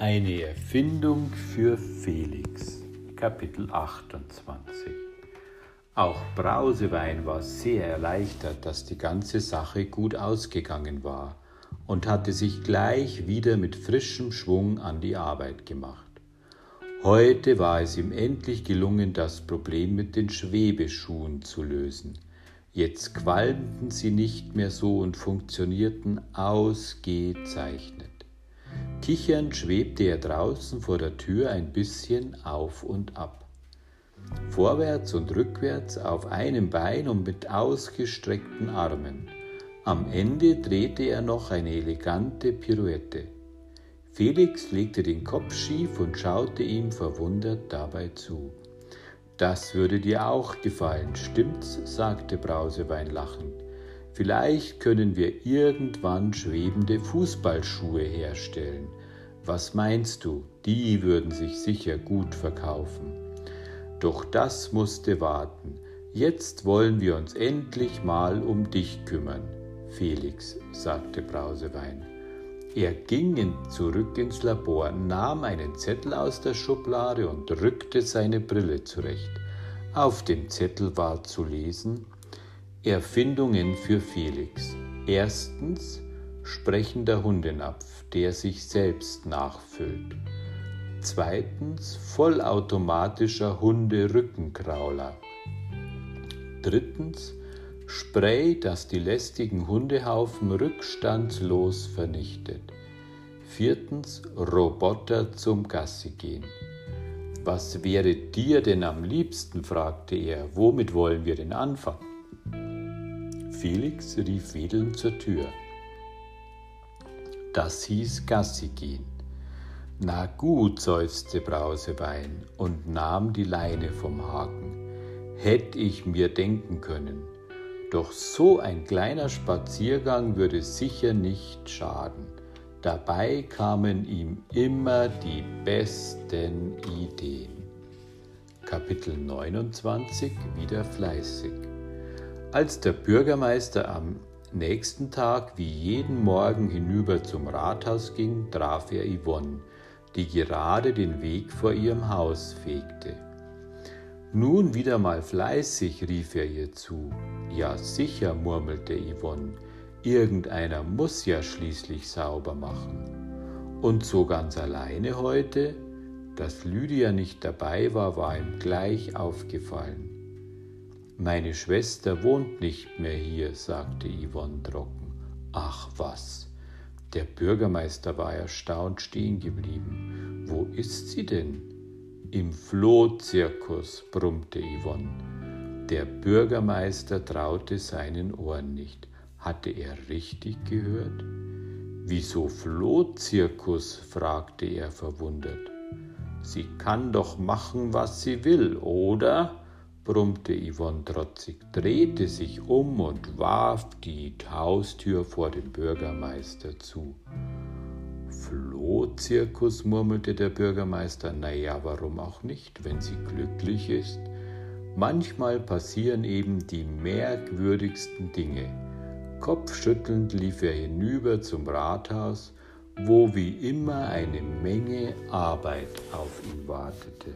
Eine Erfindung für Felix. Kapitel 28. Auch Brausewein war sehr erleichtert, dass die ganze Sache gut ausgegangen war und hatte sich gleich wieder mit frischem Schwung an die Arbeit gemacht. Heute war es ihm endlich gelungen, das Problem mit den Schwebeschuhen zu lösen. Jetzt qualmten sie nicht mehr so und funktionierten ausgezeichnet. Kichernd schwebte er draußen vor der Tür ein bisschen auf und ab. Vorwärts und rückwärts auf einem Bein und mit ausgestreckten Armen. Am Ende drehte er noch eine elegante Pirouette. Felix legte den Kopf schief und schaute ihm verwundert dabei zu. Das würde dir auch gefallen, stimmt's? sagte Brausewein lachend. Vielleicht können wir irgendwann schwebende Fußballschuhe herstellen. Was meinst du? Die würden sich sicher gut verkaufen. Doch das musste warten. Jetzt wollen wir uns endlich mal um dich kümmern. Felix, sagte Brausewein. Er ging zurück ins Labor, nahm einen Zettel aus der Schublade und rückte seine Brille zurecht. Auf dem Zettel war zu lesen Erfindungen für Felix. Erstens sprechender Hundenapf, der sich selbst nachfüllt. Zweitens vollautomatischer Hunderückenkrauler. Drittens Spray, das die lästigen Hundehaufen rückstandslos vernichtet. Viertens Roboter zum Gassigehen. Was wäre dir denn am liebsten? fragte er. Womit wollen wir denn anfangen? Felix rief wedelnd zur Tür. Das hieß Gassi gehen. Na gut, seufzte Brausewein und nahm die Leine vom Haken. Hätt ich mir denken können. Doch so ein kleiner Spaziergang würde sicher nicht schaden. Dabei kamen ihm immer die besten Ideen. Kapitel 29 Wieder fleißig. Als der Bürgermeister am nächsten Tag wie jeden Morgen hinüber zum Rathaus ging, traf er Yvonne, die gerade den Weg vor ihrem Haus fegte. Nun wieder mal fleißig, rief er ihr zu. Ja sicher, murmelte Yvonne, irgendeiner muss ja schließlich sauber machen. Und so ganz alleine heute? Dass Lydia nicht dabei war, war ihm gleich aufgefallen. Meine Schwester wohnt nicht mehr hier, sagte Yvonne trocken. Ach was. Der Bürgermeister war erstaunt stehen geblieben. Wo ist sie denn? Im Flohzirkus, brummte Yvonne. Der Bürgermeister traute seinen Ohren nicht. Hatte er richtig gehört? Wieso Flohzirkus? fragte er verwundert. Sie kann doch machen, was sie will, oder? Brummte Yvonne trotzig, drehte sich um und warf die Haustür vor dem Bürgermeister zu. Flohzirkus, murmelte der Bürgermeister, na ja, warum auch nicht, wenn sie glücklich ist? Manchmal passieren eben die merkwürdigsten Dinge. Kopfschüttelnd lief er hinüber zum Rathaus, wo wie immer eine Menge Arbeit auf ihn wartete.